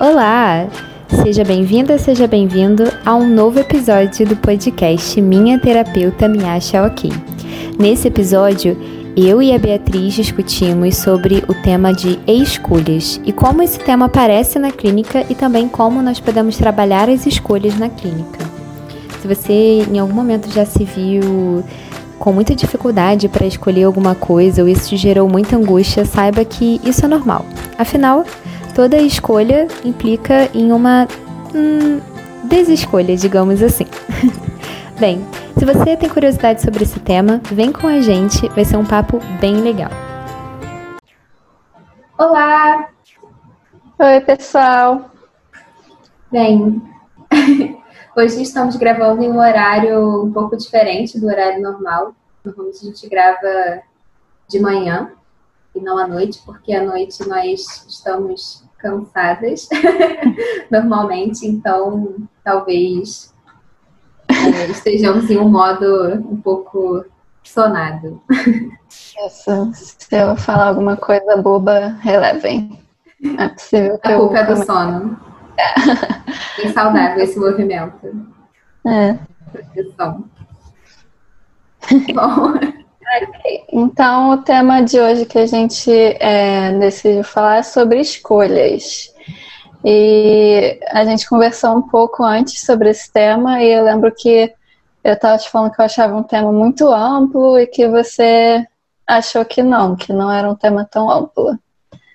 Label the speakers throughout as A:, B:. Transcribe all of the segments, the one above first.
A: Olá! Seja bem-vinda, seja bem-vindo a um novo episódio do podcast Minha Terapeuta Me Acha Ok. Nesse episódio, eu e a Beatriz discutimos sobre o tema de escolhas e como esse tema aparece na clínica e também como nós podemos trabalhar as escolhas na clínica. Se você em algum momento já se viu com muita dificuldade para escolher alguma coisa ou isso gerou muita angústia, saiba que isso é normal. Afinal, toda escolha implica em uma hum, desescolha, digamos assim. Bem, se você tem curiosidade sobre esse tema, vem com a gente, vai ser um papo bem legal.
B: Olá!
C: Oi, pessoal!
B: Bem, hoje estamos gravando em um horário um pouco diferente do horário normal. Normalmente a gente grava de manhã e não à noite, porque à noite nós estamos cansadas normalmente, então talvez é, estejamos em um modo um pouco sonado.
C: Isso. Se eu falar alguma coisa boba, relevem. É possível que
B: A culpa é do sono. É. saudável esse movimento.
C: É.
B: Proteção.
C: Bom. Okay. Então, o tema de hoje que a gente é, decidiu falar é sobre escolhas. E a gente conversou um pouco antes sobre esse tema e eu lembro que eu estava te falando que eu achava um tema muito amplo e que você achou que não, que não era um tema tão amplo.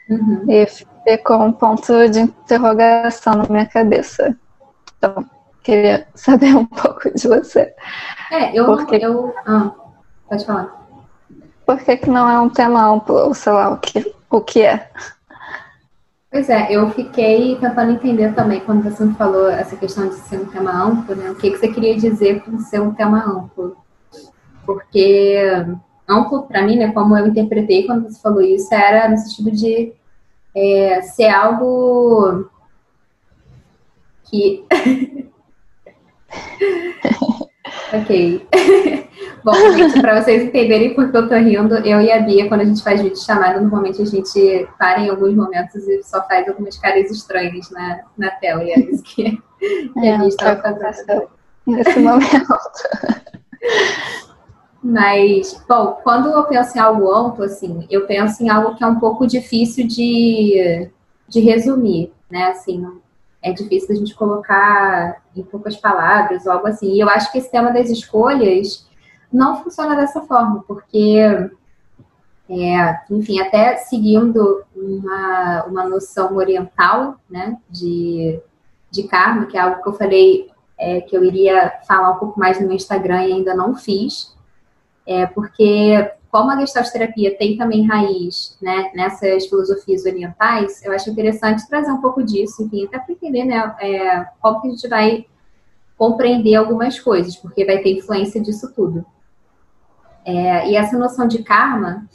C: Uhum. E ficou um ponto de interrogação na minha cabeça. Então, queria saber um pouco de você.
B: É, eu. Porque... eu ah, pode falar.
C: Por que, que não é um tema amplo, ou sei lá, o que, o que é?
B: Pois é, eu fiquei tentando entender também quando você me falou essa questão de ser um tema amplo, né? O que, que você queria dizer com ser um tema amplo? Porque amplo, para mim, né, como eu interpretei quando você falou isso, era no sentido de é, ser algo que. ok. Bom, gente, para vocês entenderem por que eu tô rindo, eu e a Bia, quando a gente faz vídeo chamada, normalmente a gente para em alguns momentos e só faz algumas caras estranhas na, na tela. E é isso que, que é, a Bia estava fazendo.
C: Nesse momento.
B: Mas, bom, quando eu penso em algo amplo, assim, eu penso em algo que é um pouco difícil de, de resumir, né? Assim, é difícil a gente colocar em poucas palavras ou algo assim. E eu acho que esse tema das escolhas não funciona dessa forma, porque, é, enfim, até seguindo uma, uma noção oriental, né, de, de karma, que é algo que eu falei é, que eu iria falar um pouco mais no meu Instagram e ainda não fiz, é porque como a Gestalt terapia tem também raiz né, nessas filosofias orientais, eu acho interessante trazer um pouco disso, enfim, até para entender né, é, como que a gente vai compreender algumas coisas, porque vai ter influência disso tudo. É, e essa noção de karma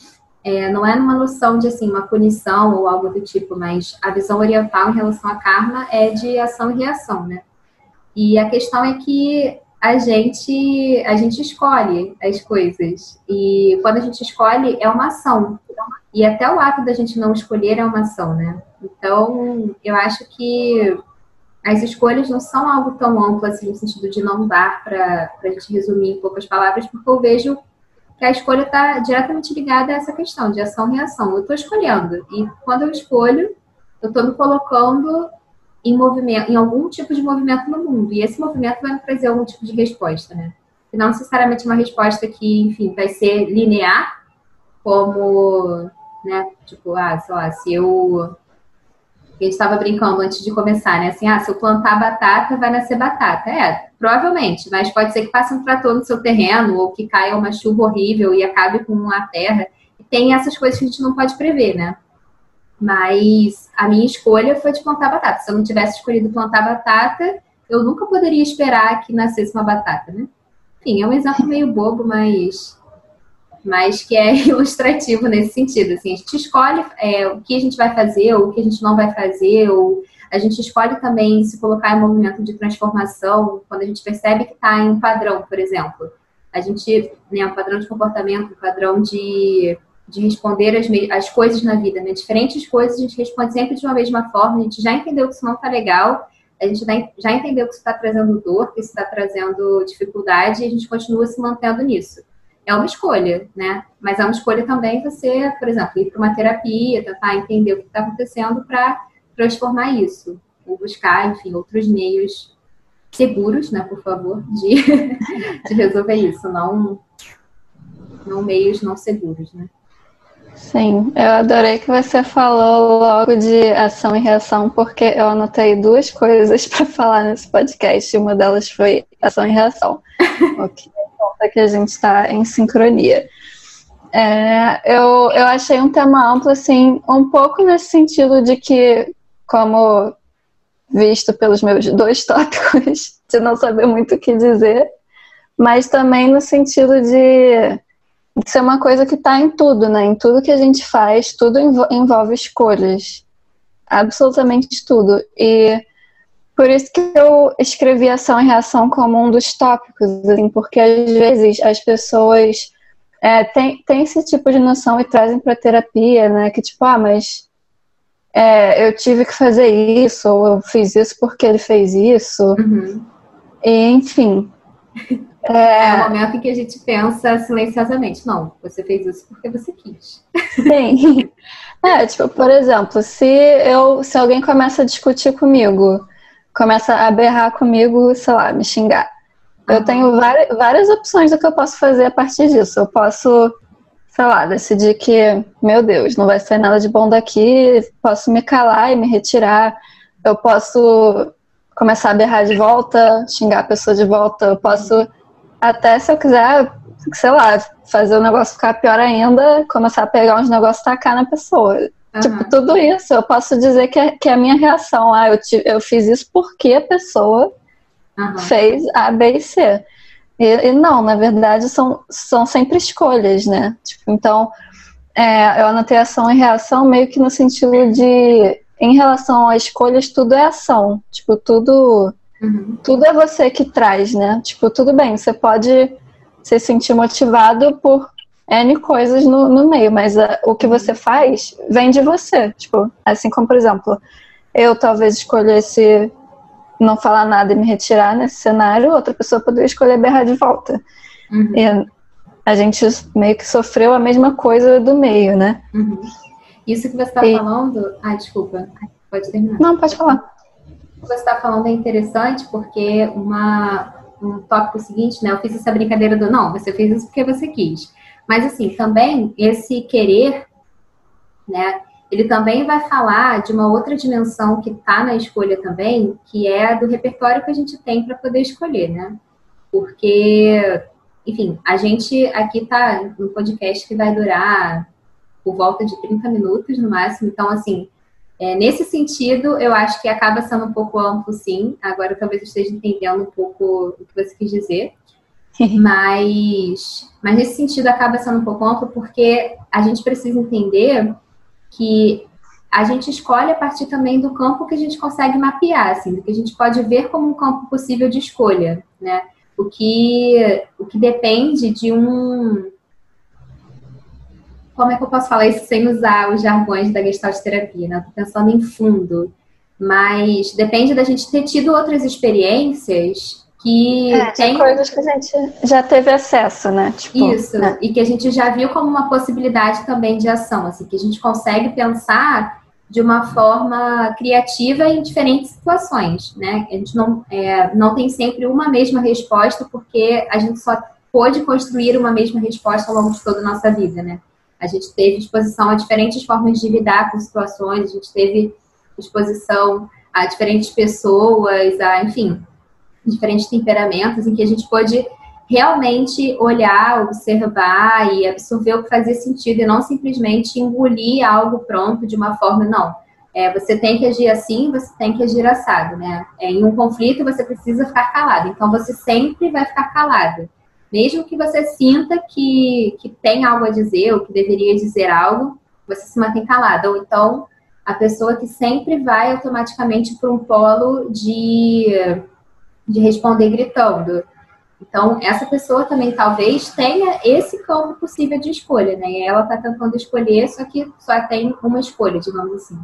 B: é, não é numa noção de assim uma punição ou algo do tipo, mas a visão oriental em relação a karma é de ação e reação, né? E a questão é que a gente a gente escolhe as coisas e quando a gente escolhe é uma ação e até o ato da gente não escolher é uma ação, né? Então eu acho que as escolhas não são algo tão amplo assim no sentido de não dar para a gente resumir em poucas palavras, porque eu vejo que a escolha está diretamente ligada a essa questão de ação e reação. Eu estou escolhendo e quando eu escolho, eu estou me colocando em movimento, em algum tipo de movimento no mundo e esse movimento vai me trazer algum tipo de resposta, né? E não necessariamente uma resposta que, enfim, vai ser linear, como, né? Tipo, ah, sei lá, se eu a gente estava brincando antes de começar, né? Assim, ah, se eu plantar batata, vai nascer batata. É, provavelmente, mas pode ser que passe um trator no seu terreno ou que caia uma chuva horrível e acabe com a terra. Tem essas coisas que a gente não pode prever, né? Mas a minha escolha foi de plantar batata. Se eu não tivesse escolhido plantar batata, eu nunca poderia esperar que nascesse uma batata, né? Enfim, é um exemplo meio bobo, mas mas que é ilustrativo nesse sentido. Assim, a gente escolhe é, o que a gente vai fazer, ou o que a gente não vai fazer, ou a gente escolhe também se colocar em movimento de transformação quando a gente percebe que está em um padrão, por exemplo. A gente, né, um padrão de comportamento, um padrão de, de responder as, as coisas na vida, né? Diferentes coisas a gente responde sempre de uma mesma forma, a gente já entendeu que isso não tá legal, a gente já entendeu que isso está trazendo dor, que isso está trazendo dificuldade e a gente continua se mantendo nisso. É uma escolha, né? Mas é uma escolha também você, por exemplo, ir para uma terapia, tentar entender o que está acontecendo para transformar isso, ou buscar, enfim, outros meios seguros, né, por favor, de, de resolver isso, não, não meios não seguros, né?
C: Sim, eu adorei que você falou logo de ação e reação, porque eu anotei duas coisas para falar nesse podcast. Uma delas foi ação e reação, o que conta que a gente está em sincronia. É, eu, eu achei um tema amplo, assim, um pouco nesse sentido de que, como visto pelos meus dois tópicos, de não saber muito o que dizer, mas também no sentido de isso é uma coisa que está em tudo, né? Em tudo que a gente faz, tudo envolve escolhas. Absolutamente tudo. E por isso que eu escrevi ação e reação como um dos tópicos, assim, porque às vezes as pessoas é, têm, têm esse tipo de noção e trazem para terapia, né? Que tipo, ah, mas é, eu tive que fazer isso, ou eu fiz isso porque ele fez isso.
B: Uhum.
C: E, enfim.
B: É... é o momento em que a gente pensa silenciosamente. Não, você fez isso porque você quis.
C: Sim. É, tipo, por exemplo, se eu se alguém começa a discutir comigo, começa a berrar comigo, sei lá, me xingar. Uhum. Eu tenho várias, várias opções do que eu posso fazer a partir disso. Eu posso, sei lá, decidir que, meu Deus, não vai sair nada de bom daqui, posso me calar e me retirar. Eu posso começar a berrar de volta, xingar a pessoa de volta. Eu posso até se eu quiser, sei lá, fazer o negócio ficar pior ainda, começar a pegar uns negócios e tacar na pessoa. Uhum. Tipo, tudo isso eu posso dizer que é, que é a minha reação. Ah, eu, te, eu fiz isso porque a pessoa uhum. fez A, B e C. E, e, não, na verdade, são, são sempre escolhas, né? Tipo, então, é, eu anotei ação e reação meio que no sentido de, em relação a escolhas, tudo é ação. Tipo, tudo Uhum. Tudo é você que traz, né? Tipo, tudo bem, você pode se sentir motivado por N coisas no, no meio, mas a, o que você faz vem de você. Tipo, assim como, por exemplo, eu talvez escolhesse não falar nada e me retirar nesse cenário, outra pessoa poderia escolher berrar de volta. Uhum. E a gente meio que sofreu a mesma coisa do meio, né?
B: Uhum. Isso que você está e... falando. Ai, desculpa. Pode terminar.
C: Não, pode falar
B: que você está falando é interessante, porque uma, um tópico seguinte, né? Eu fiz essa brincadeira do não, você fez isso porque você quis. Mas, assim, também esse querer, né? Ele também vai falar de uma outra dimensão que está na escolha também, que é do repertório que a gente tem para poder escolher, né? Porque, enfim, a gente aqui está no podcast que vai durar por volta de 30 minutos no máximo, então, assim, é, nesse sentido, eu acho que acaba sendo um pouco amplo, sim. Agora talvez eu esteja entendendo um pouco o que você quis dizer. mas, mas nesse sentido acaba sendo um pouco amplo porque a gente precisa entender que a gente escolhe a partir também do campo que a gente consegue mapear, assim, do que a gente pode ver como um campo possível de escolha, né? O que, o que depende de um como é que eu posso falar isso sem usar os jargões da gestalt terapia, né? Estou pensando em fundo. Mas depende da gente ter tido outras experiências que
C: é, tem coisas que a gente já teve acesso, né?
B: Tipo, Isso, né? e que a gente já viu como uma possibilidade também de ação, assim, que a gente consegue pensar de uma forma criativa em diferentes situações, né? A gente não, é, não tem sempre uma mesma resposta, porque a gente só pôde construir uma mesma resposta ao longo de toda a nossa vida, né? A gente teve exposição a diferentes formas de lidar com situações, a gente teve exposição a diferentes pessoas, a, enfim, diferentes temperamentos, em que a gente pôde realmente olhar, observar e absorver o que fazia sentido e não simplesmente engolir algo pronto de uma forma, não. É, você tem que agir assim, você tem que agir assado, né? É, em um conflito você precisa ficar calado, então você sempre vai ficar calado. Mesmo que você sinta que, que tem algo a dizer ou que deveria dizer algo, você se mantém calada. Ou então, a pessoa que sempre vai automaticamente para um polo de, de responder gritando. Então, essa pessoa também talvez tenha esse campo possível de escolha, né? E ela está tentando escolher, só que só tem uma escolha, digamos assim.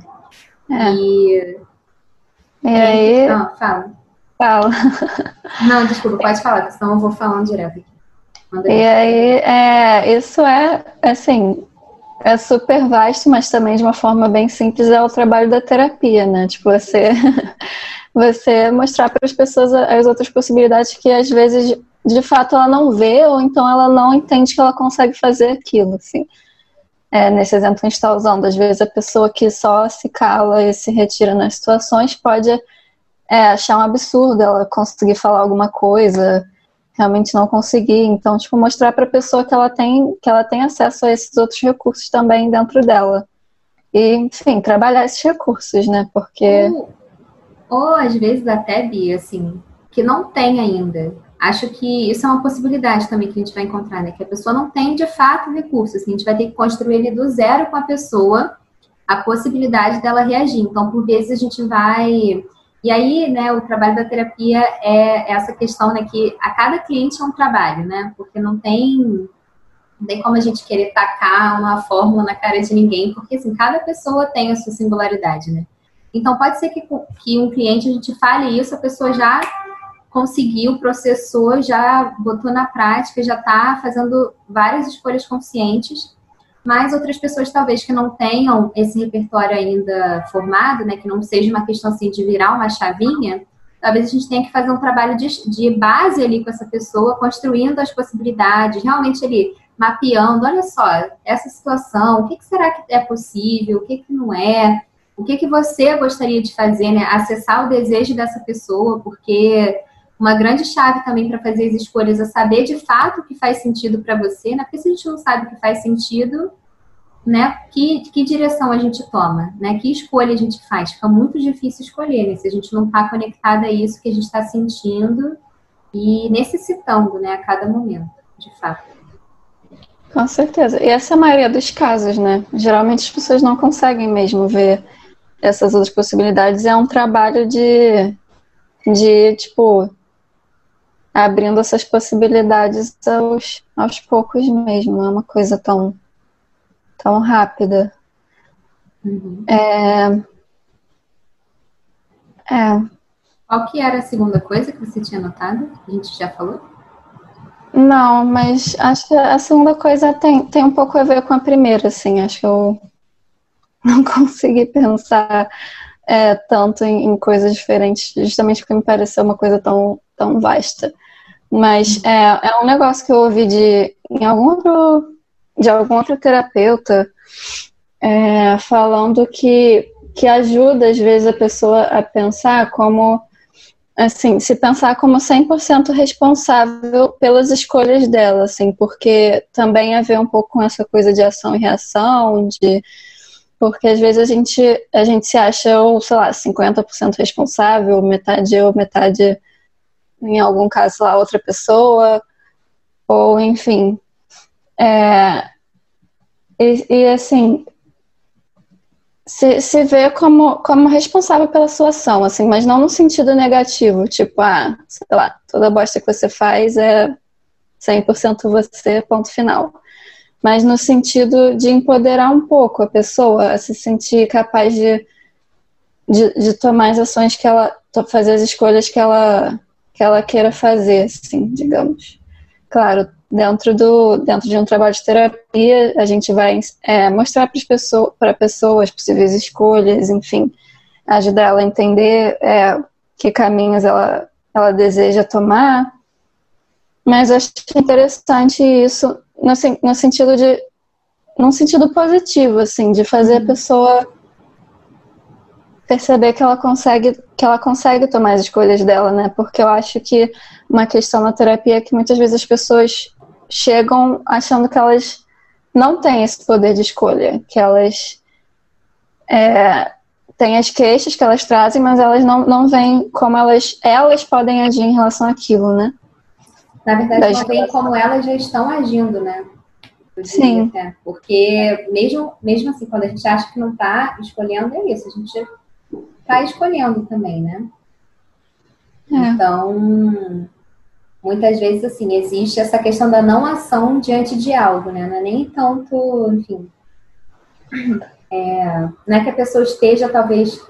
B: É. E...
C: e aí...
B: Ah, fala.
C: Fala.
B: Não, desculpa, pode falar, senão eu vou falando direto aqui.
C: E aí, é, isso é, assim, é super vasto, mas também de uma forma bem simples é o trabalho da terapia, né? Tipo, você, você mostrar para as pessoas as outras possibilidades que às vezes de fato ela não vê ou então ela não entende que ela consegue fazer aquilo, assim. É, nesse exemplo que a gente está usando, às vezes a pessoa que só se cala e se retira nas situações pode é, achar um absurdo ela conseguir falar alguma coisa, realmente não conseguir. Então, tipo, mostrar para a pessoa que ela tem que ela tem acesso a esses outros recursos também dentro dela. E, enfim, trabalhar esses recursos, né? Porque.
B: Ou, ou às vezes até, Bia, assim, que não tem ainda. Acho que isso é uma possibilidade também que a gente vai encontrar, né? Que a pessoa não tem de fato recursos. Assim, a gente vai ter que construir ele do zero com a pessoa a possibilidade dela reagir. Então, por vezes, a gente vai e aí, né, o trabalho da terapia é essa questão, né, que a cada cliente é um trabalho, né, porque não tem, não tem como a gente querer tacar uma fórmula na cara de ninguém, porque, assim, cada pessoa tem a sua singularidade, né. Então, pode ser que, que um cliente, a gente fale isso, a pessoa já conseguiu, processou, já botou na prática, já está fazendo várias escolhas conscientes, mas outras pessoas talvez que não tenham esse repertório ainda formado, né, que não seja uma questão assim de virar uma chavinha, talvez a gente tenha que fazer um trabalho de, de base ali com essa pessoa, construindo as possibilidades, realmente ali mapeando, olha só, essa situação, o que, que será que é possível, o que, que não é, o que, que você gostaria de fazer, né? Acessar o desejo dessa pessoa, porque uma grande chave também para fazer as escolhas é saber de fato o que faz sentido para você, né? Porque se a gente não sabe o que faz sentido, né? Que, que direção a gente toma, né? Que escolha a gente faz? Fica muito difícil escolher, né? Se a gente não está conectada a isso que a gente está sentindo e necessitando, né? A cada momento, de fato.
C: Com certeza. E essa é a maioria dos casos, né? Geralmente as pessoas não conseguem mesmo ver essas outras possibilidades. É um trabalho de, de tipo, abrindo essas possibilidades aos, aos poucos mesmo, não é uma coisa tão, tão rápida.
B: Uhum.
C: É, é.
B: Qual que era a segunda coisa que você tinha notado? A gente já falou?
C: Não, mas acho que a segunda coisa tem, tem um pouco a ver com a primeira, assim. Acho que eu não consegui pensar é, tanto em, em, coisas diferentes, justamente porque me pareceu uma coisa tão, tão vasta. Mas é, é um negócio que eu ouvi de, em algum outro, de algum outro terapeuta é, falando que, que ajuda, às vezes, a pessoa a pensar como assim, se pensar como 100% responsável pelas escolhas dela, assim, porque também a ver um pouco com essa coisa de ação e reação, de porque às vezes a gente a gente se acha ou sei lá, 50% responsável, metade eu, metade em algum caso lá outra pessoa, ou enfim. É, e, e, assim, se, se vê como, como responsável pela sua ação, assim, mas não no sentido negativo, tipo, ah, sei lá, toda bosta que você faz é 100% você, ponto final. Mas no sentido de empoderar um pouco a pessoa, a se sentir capaz de, de, de tomar as ações que ela, fazer as escolhas que ela que ela queira fazer, assim, digamos. Claro, dentro do dentro de um trabalho de terapia, a gente vai é, mostrar para pessoas, para pessoas possíveis escolhas, enfim, ajudar ela a entender é, que caminhos ela ela deseja tomar. Mas acho interessante isso no, no sentido de num sentido positivo, assim, de fazer a pessoa perceber que ela consegue que ela consegue tomar as escolhas dela, né? Porque eu acho que uma questão na terapia é que muitas vezes as pessoas chegam achando que elas não têm esse poder de escolha, que elas é, têm as queixas que elas trazem, mas elas não, não veem como elas, elas podem agir em relação àquilo, né?
B: Na verdade, não veem como elas já estão agindo, né?
C: Sim.
B: Até. Porque mesmo, mesmo assim, quando a gente acha que não está escolhendo, é isso. A gente está escolhendo também, né? É. Então, muitas vezes, assim, existe essa questão da não ação diante de algo, né? Não é nem tanto, enfim. É, não é que a pessoa esteja, talvez.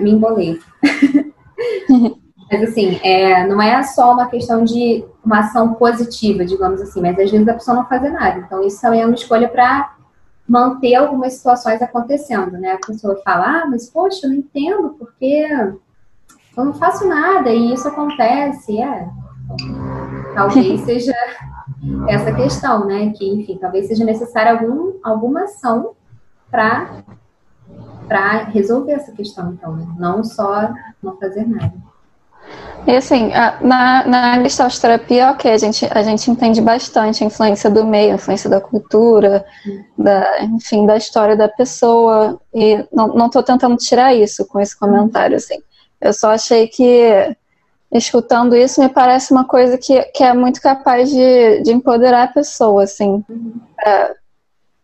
B: Me embolei. mas, assim, é, não é só uma questão de uma ação positiva, digamos assim, mas às vezes a pessoa não fazer nada. Então, isso também é uma escolha para manter algumas situações acontecendo, né? A pessoa fala, ah, mas poxa, eu não entendo porque eu não faço nada e isso acontece. É, talvez seja essa questão, né? Que, enfim, talvez seja necessária algum, alguma ação para resolver essa questão, então, né? não só não fazer nada.
C: E assim, na, na gestalterapia, ok, a gente, a gente entende bastante a influência do meio, a influência da cultura, hum. da, enfim, da história da pessoa, e não estou tentando tirar isso com esse comentário, assim. Eu só achei que, escutando isso, me parece uma coisa que, que é muito capaz de, de empoderar a pessoa, assim,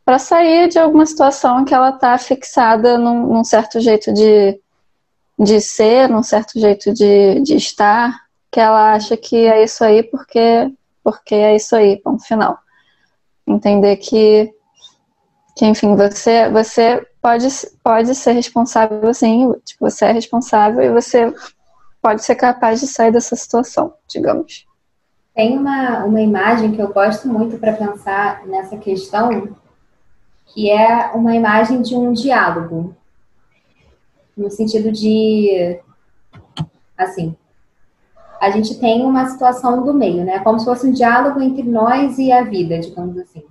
C: para sair de alguma situação em que ela está fixada num, num, certo jeito de, de ser, num certo jeito de, de estar, que ela acha que é isso aí porque, porque é isso aí, ponto final. Entender que, que enfim, você, você pode, pode ser responsável, sim, tipo, você é responsável e você pode ser capaz de sair dessa situação, digamos.
B: Tem uma, uma imagem que eu gosto muito para pensar nessa questão, que é uma imagem de um diálogo. No sentido de, assim, a gente tem uma situação do meio, né? Como se fosse um diálogo entre nós e a vida, digamos assim.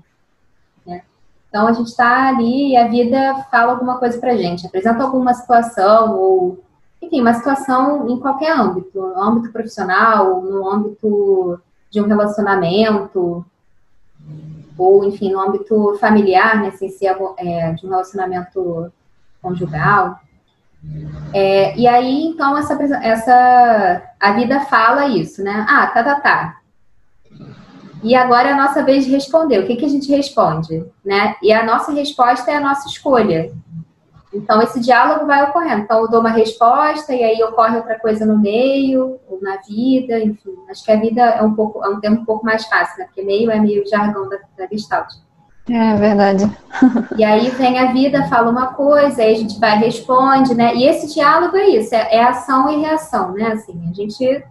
B: Então a gente está ali e a vida fala alguma coisa para gente, apresenta alguma situação ou enfim, uma situação em qualquer âmbito, no âmbito profissional, no âmbito de um relacionamento, ou enfim, no âmbito familiar, né, ser é, de um relacionamento conjugal. É, e aí, então, essa, essa, a vida fala isso, né? Ah, tá, tá, tá. E agora é a nossa vez de responder. O que, que a gente responde? Né? E a nossa resposta é a nossa escolha. Então, esse diálogo vai ocorrendo. Então, eu dou uma resposta e aí ocorre outra coisa no meio, ou na vida, enfim. Acho que a vida é um pouco, é um termo um pouco mais fácil, né? Porque meio é meio jargão da, da Gestalt.
C: É verdade.
B: e aí vem a vida, fala uma coisa, aí a gente vai responde, né? E esse diálogo é isso, é, é ação e reação, né? Assim, a gente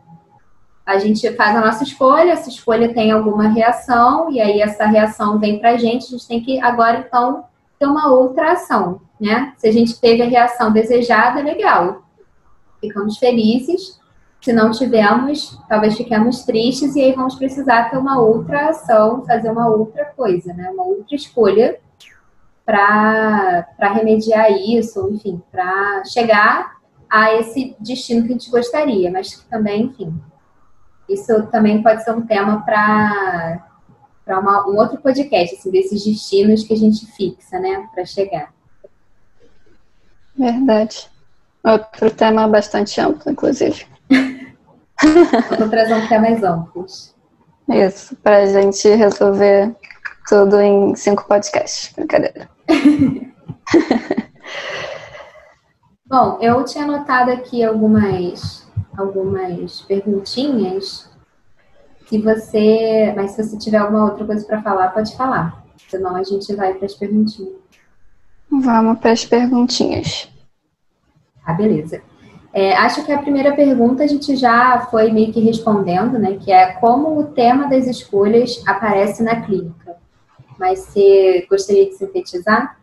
B: a gente faz a nossa escolha, essa escolha tem alguma reação, e aí essa reação vem para a gente, a gente tem que agora então ter uma outra ação, né? Se a gente teve a reação desejada, legal, ficamos felizes. Se não tivermos, talvez fiquemos tristes e aí vamos precisar ter uma outra ação, fazer uma outra coisa, né? Uma outra escolha para remediar isso, enfim, para chegar a esse destino que a gente gostaria, mas também, enfim, isso também pode ser um tema para para um outro podcast, assim, desses destinos que a gente fixa, né, para chegar.
C: Verdade. Outro tema bastante amplo, inclusive.
B: trazer um tema mais amplos.
C: Isso, para a gente resolver tudo em cinco podcasts. Brincadeira.
B: Bom, eu tinha anotado aqui algumas algumas perguntinhas. Se você, mas se você tiver alguma outra coisa para falar, pode falar. Senão a gente vai para as perguntinhas.
C: Vamos para as perguntinhas.
B: Ah, beleza. É, acho que a primeira pergunta a gente já foi meio que respondendo, né? Que é como o tema das escolhas aparece na clínica. Mas você gostaria de sintetizar?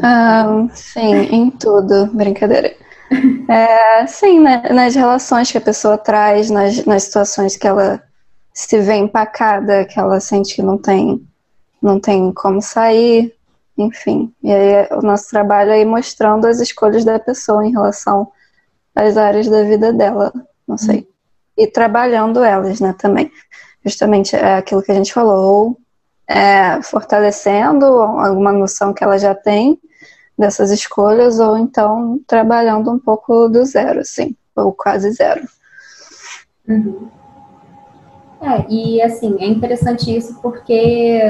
C: Ah, sim, em tudo. Brincadeira. É, sim, né, nas relações que a pessoa traz, nas, nas situações que ela se vê empacada, que ela sente que não tem, não tem como sair, enfim. E aí o nosso trabalho é ir mostrando as escolhas da pessoa em relação às áreas da vida dela, não sei. E trabalhando elas, né, também. Justamente é aquilo que a gente falou, ou é, fortalecendo alguma noção que ela já tem, dessas escolhas, ou então trabalhando um pouco do zero, assim, ou quase zero.
B: Uhum. É, e assim, é interessante isso porque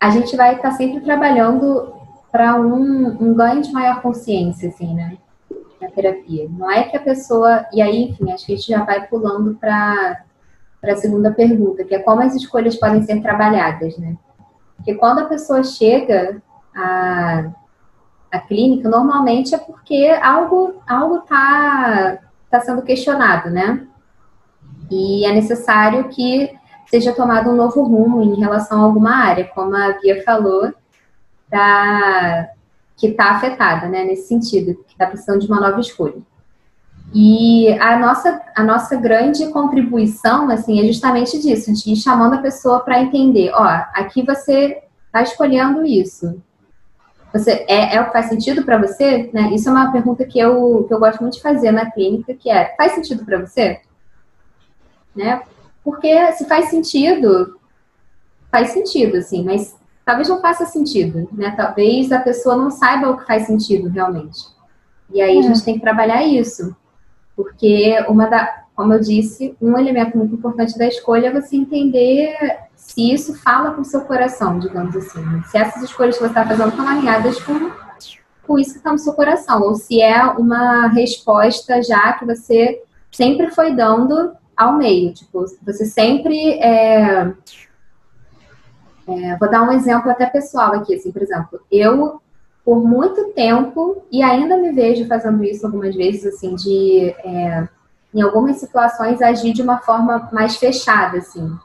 B: a gente vai estar sempre trabalhando para um, um ganho de maior consciência, assim, né? na terapia. Não é que a pessoa. E aí, enfim, acho que a gente já vai pulando para a segunda pergunta, que é como as escolhas podem ser trabalhadas, né? Porque quando a pessoa chega à, à clínica, normalmente é porque algo algo está tá sendo questionado, né? E é necessário que seja tomado um novo rumo em relação a alguma área, como a Bia falou, da, que está afetada, né, nesse sentido, que está precisando de uma nova escolha. E a nossa, a nossa grande contribuição, assim, é justamente disso, de ir chamando a pessoa para entender, ó, aqui você está escolhendo isso. Você, é, é o que faz sentido para você? Né? Isso é uma pergunta que eu, que eu gosto muito de fazer na clínica, que é, faz sentido para você? Né? Porque se faz sentido, faz sentido, assim, mas talvez não faça sentido, né? Talvez a pessoa não saiba o que faz sentido realmente. E aí é. a gente tem que trabalhar isso. Porque uma da, como eu disse, um elemento muito importante da escolha é você entender se isso fala com o seu coração, digamos assim. Se essas escolhas que você está fazendo estão alinhadas com, com isso que está no seu coração, ou se é uma resposta já que você sempre foi dando ao meio. Tipo, você sempre. É, é, vou dar um exemplo até pessoal aqui, assim, por exemplo, eu por muito tempo, e ainda me vejo fazendo isso algumas vezes, assim, de, é, em algumas situações, agir de uma forma mais fechada, assim,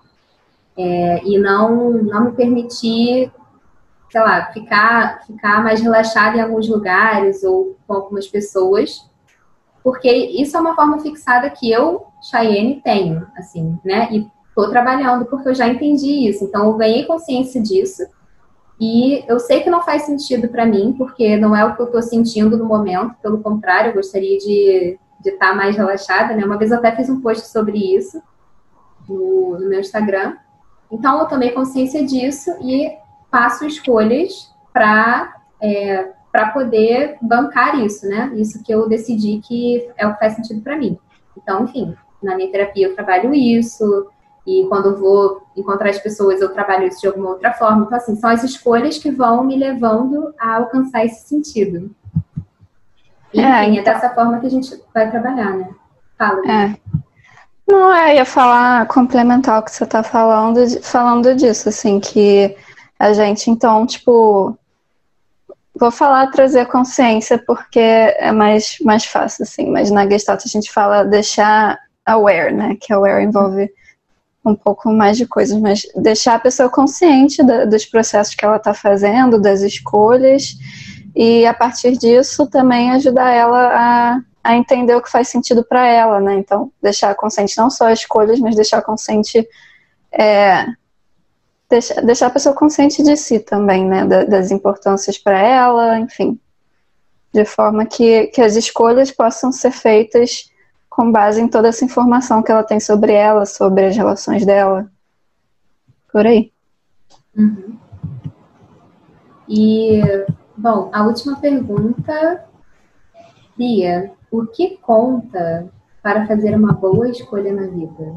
B: é, e não, não me permitir, sei lá, ficar, ficar mais relaxada em alguns lugares ou com algumas pessoas, porque isso é uma forma fixada que eu, Cheyenne, tenho, assim, né, e tô trabalhando porque eu já entendi isso, então eu ganhei consciência disso, e eu sei que não faz sentido para mim, porque não é o que eu estou sentindo no momento, pelo contrário, eu gostaria de estar tá mais relaxada, né? Uma vez eu até fiz um post sobre isso no, no meu Instagram. Então eu tomei consciência disso e faço escolhas para é, para poder bancar isso, né? Isso que eu decidi que é o que faz sentido para mim. Então, enfim, na minha terapia eu trabalho isso, e quando eu vou encontrar as pessoas, eu trabalho isso de alguma outra forma. Então, assim, são as escolhas que vão me levando a alcançar esse sentido. E, é, enfim, é então... é dessa forma que a gente vai trabalhar, né? Fala.
C: É. Não, é, ia falar, complementar o que você está falando, falando disso, assim, que a gente, então, tipo, vou falar trazer consciência porque é mais, mais fácil, assim, mas na Gestalt a gente fala deixar aware, né, que aware envolve um pouco mais de coisas, mas deixar a pessoa consciente da, dos processos que ela está fazendo, das escolhas, e a partir disso também ajudar ela a, a entender o que faz sentido para ela, né? Então, deixar consciente não só as escolhas, mas deixar consciente. É, deixar, deixar a pessoa consciente de si também, né? Da, das importâncias para ela, enfim. De forma que, que as escolhas possam ser feitas com base em toda essa informação que ela tem sobre ela, sobre as relações dela. Por aí.
B: Uhum. E, bom, a última pergunta, Bia, o que conta para fazer uma boa escolha na vida?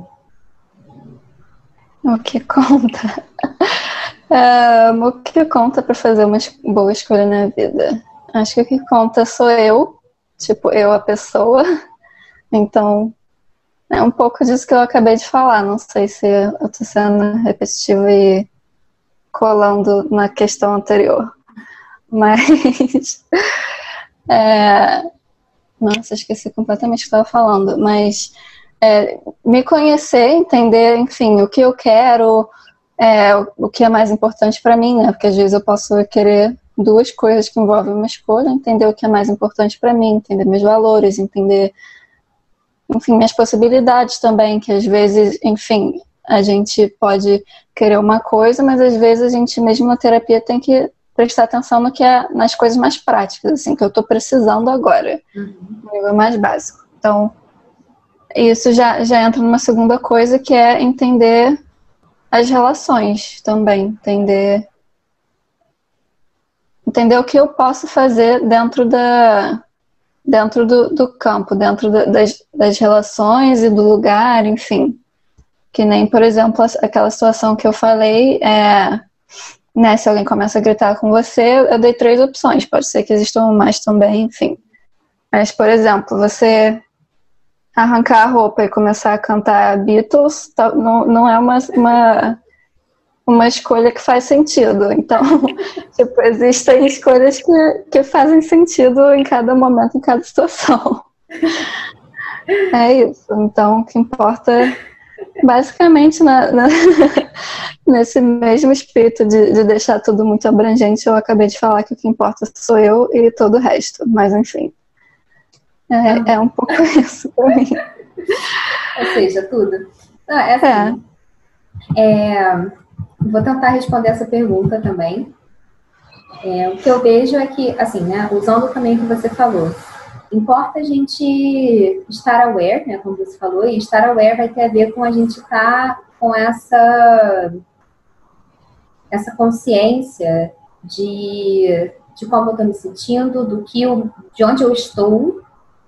C: O que conta? um, o que conta para fazer uma boa escolha na vida? Acho que o que conta sou eu, tipo, eu a pessoa, então, é um pouco disso que eu acabei de falar. Não sei se eu estou sendo repetitiva e colando na questão anterior. Mas. É, nossa, esqueci completamente o que estava falando. Mas é, me conhecer, entender, enfim, o que eu quero, é, o que é mais importante para mim, né? Porque às vezes eu posso querer duas coisas que envolvem uma escolha, entender o que é mais importante para mim, entender meus valores, entender enfim, minhas possibilidades também, que às vezes, enfim, a gente pode querer uma coisa, mas às vezes a gente mesmo na terapia tem que prestar atenção no que é nas coisas mais práticas, assim, que eu estou precisando agora, uhum. no nível mais básico. Então, isso já, já entra numa segunda coisa que é entender as relações também, entender entender o que eu posso fazer dentro da dentro do, do campo, dentro das, das relações e do lugar, enfim. Que nem, por exemplo, aquela situação que eu falei, é, né, se alguém começa a gritar com você, eu dei três opções, pode ser que existam mais também, enfim. Mas, por exemplo, você arrancar a roupa e começar a cantar Beatles não, não é uma, uma, uma escolha que faz sentido. Então, tipo, existem escolhas que, que fazem sentido em cada momento, em cada situação. É isso. Então, o que importa, basicamente, na, na nesse mesmo espírito de, de deixar tudo muito abrangente, eu acabei de falar que o que importa sou eu e todo o resto. Mas, enfim. É, ah. é um pouco isso pra mim.
B: Ou seja, tudo. Não, é assim, é. É, vou tentar responder essa pergunta também. É, o que eu vejo é que, assim, né, usando também o que você falou, importa a gente estar aware, né, como você falou, e estar aware vai ter a ver com a gente estar tá com essa essa consciência de, de como eu estou me sentindo, do que eu, de onde eu estou,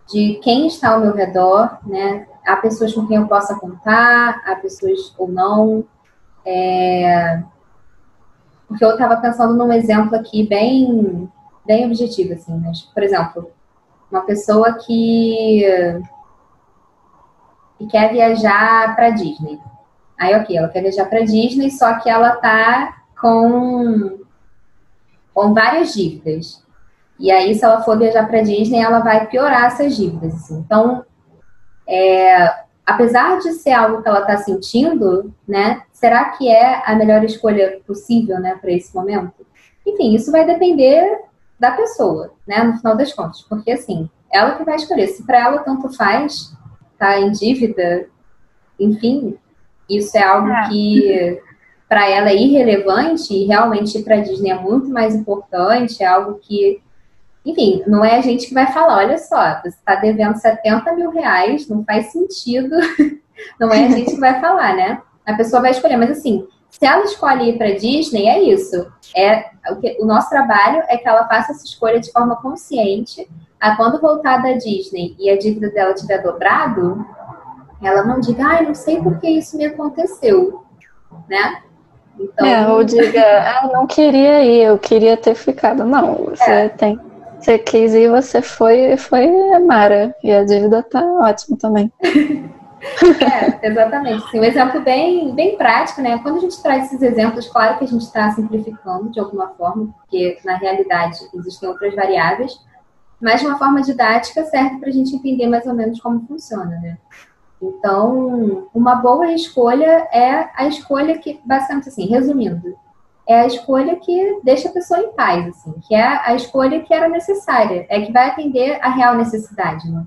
B: de quem está ao meu redor, né? Há pessoas com quem eu possa contar, há pessoas ou não. É... Porque eu estava pensando num exemplo aqui bem, bem objetivo, assim, mas, por exemplo, uma pessoa que, que quer viajar para Disney. Aí, ok, ela quer viajar para Disney, só que ela tá com, com várias dívidas. E aí, se ela for viajar para Disney, ela vai piorar essas dívidas. Assim. Então, é, apesar de ser algo que ela está sentindo, né? Será que é a melhor escolha possível, né, para esse momento? Enfim, isso vai depender da pessoa, né, no final das contas, porque assim, ela que vai escolher. Se para ela tanto faz, tá em dívida, enfim, isso é algo é. que para ela é irrelevante e realmente para a Disney é muito mais importante, é algo que, enfim, não é a gente que vai falar, olha só, você está devendo 70 mil reais, não faz sentido, não é a gente que vai falar, né? A pessoa vai escolher, mas assim, se ela escolhe ir para Disney, é isso. É o, que, o nosso trabalho é que ela faça essa escolha de forma consciente. A quando voltar da Disney e a dívida dela tiver dobrado, ela não diga, ai, ah, não sei por que isso me aconteceu, né?
C: Então... É, ou diga, ah, não queria ir, eu queria ter ficado. Não, você é. tem. Você quis ir, você foi, foi Mara. E a dívida tá ótima também.
B: É, exatamente. Sim, um exemplo bem, bem prático, né? Quando a gente traz esses exemplos, claro que a gente está simplificando de alguma forma, porque na realidade existem outras variáveis, mas de uma forma didática serve para a gente entender mais ou menos como funciona, né? Então, uma boa escolha é a escolha que, basicamente assim, resumindo, é a escolha que deixa a pessoa em paz, assim, que é a escolha que era necessária, é que vai atender a real necessidade, né?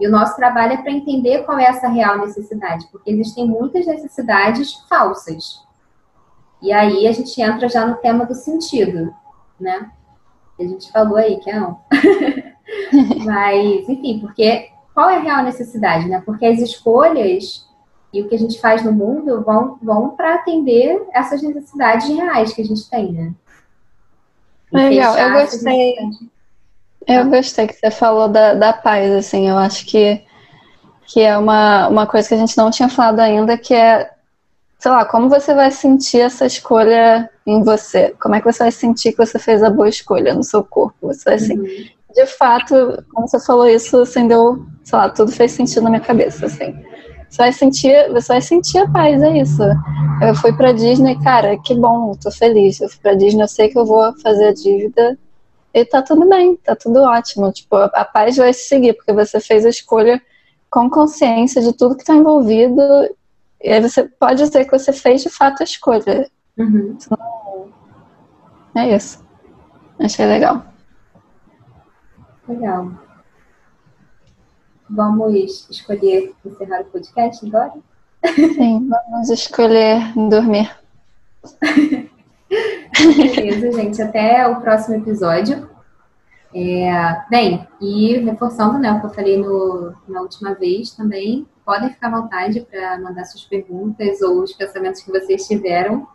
B: E o nosso trabalho é para entender qual é essa real necessidade, porque existem muitas necessidades falsas. E aí a gente entra já no tema do sentido, né? A gente falou aí que é não. Mas, enfim, porque qual é a real necessidade, né? Porque as escolhas e o que a gente faz no mundo vão, vão para atender essas necessidades reais que a gente tem, né?
C: Legal, eu gostei. Eu gostei que você falou da, da paz, assim, eu acho que, que é uma, uma coisa que a gente não tinha falado ainda, que é, sei lá, como você vai sentir essa escolha em você? Como é que você vai sentir que você fez a boa escolha no seu corpo? Você vai, assim, uhum de fato, como você falou isso, acendeu, sei lá, tudo fez sentido na minha cabeça, assim. Você vai sentir, você vai sentir a paz, é isso. Eu fui pra Disney, cara, que bom, tô feliz. Eu fui pra Disney, eu sei que eu vou fazer a dívida e tá tudo bem, tá tudo ótimo. Tipo, a paz vai se seguir, porque você fez a escolha com consciência de tudo que tá envolvido. E aí você pode dizer que você fez de fato a escolha. Uhum. É isso. Achei legal.
B: Legal. Vamos escolher encerrar o podcast agora?
C: Sim, vamos escolher dormir.
B: Beleza, gente. Até o próximo episódio. É, bem, e reforçando né, o que eu falei no, na última vez também, podem ficar à vontade para mandar suas perguntas ou os pensamentos que vocês tiveram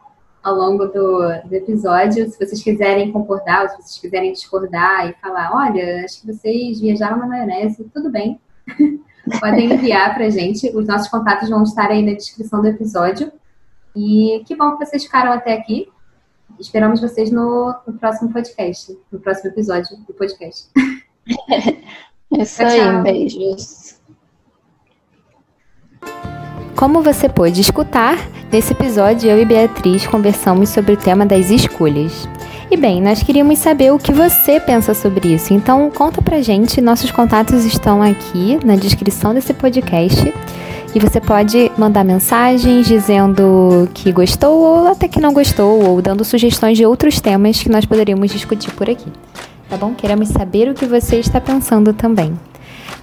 B: ao longo do, do, episódio. Se vocês quiserem concordar, ou se vocês quiserem discordar e falar, olha, acho que vocês viajaram na maionese, tudo bem. Podem enviar para a gente. Os nossos contatos vão estar aí na descrição do episódio. E que bom que vocês ficaram até aqui. Esperamos vocês no, no próximo podcast, no próximo episódio do podcast.
C: Isso aí, beijos.
B: Como você pôde escutar, nesse episódio eu e Beatriz conversamos sobre o tema das escolhas. E bem, nós queríamos saber o que você pensa sobre isso. Então conta pra gente, nossos contatos estão aqui na descrição desse podcast. E você pode mandar mensagens dizendo que gostou ou até que não gostou, ou dando sugestões de outros temas que nós poderíamos discutir por aqui. Tá bom? Queremos saber o que você está pensando também.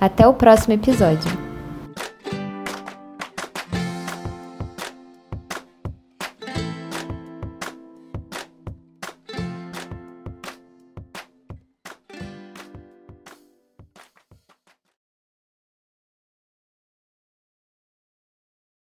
B: Até o próximo episódio.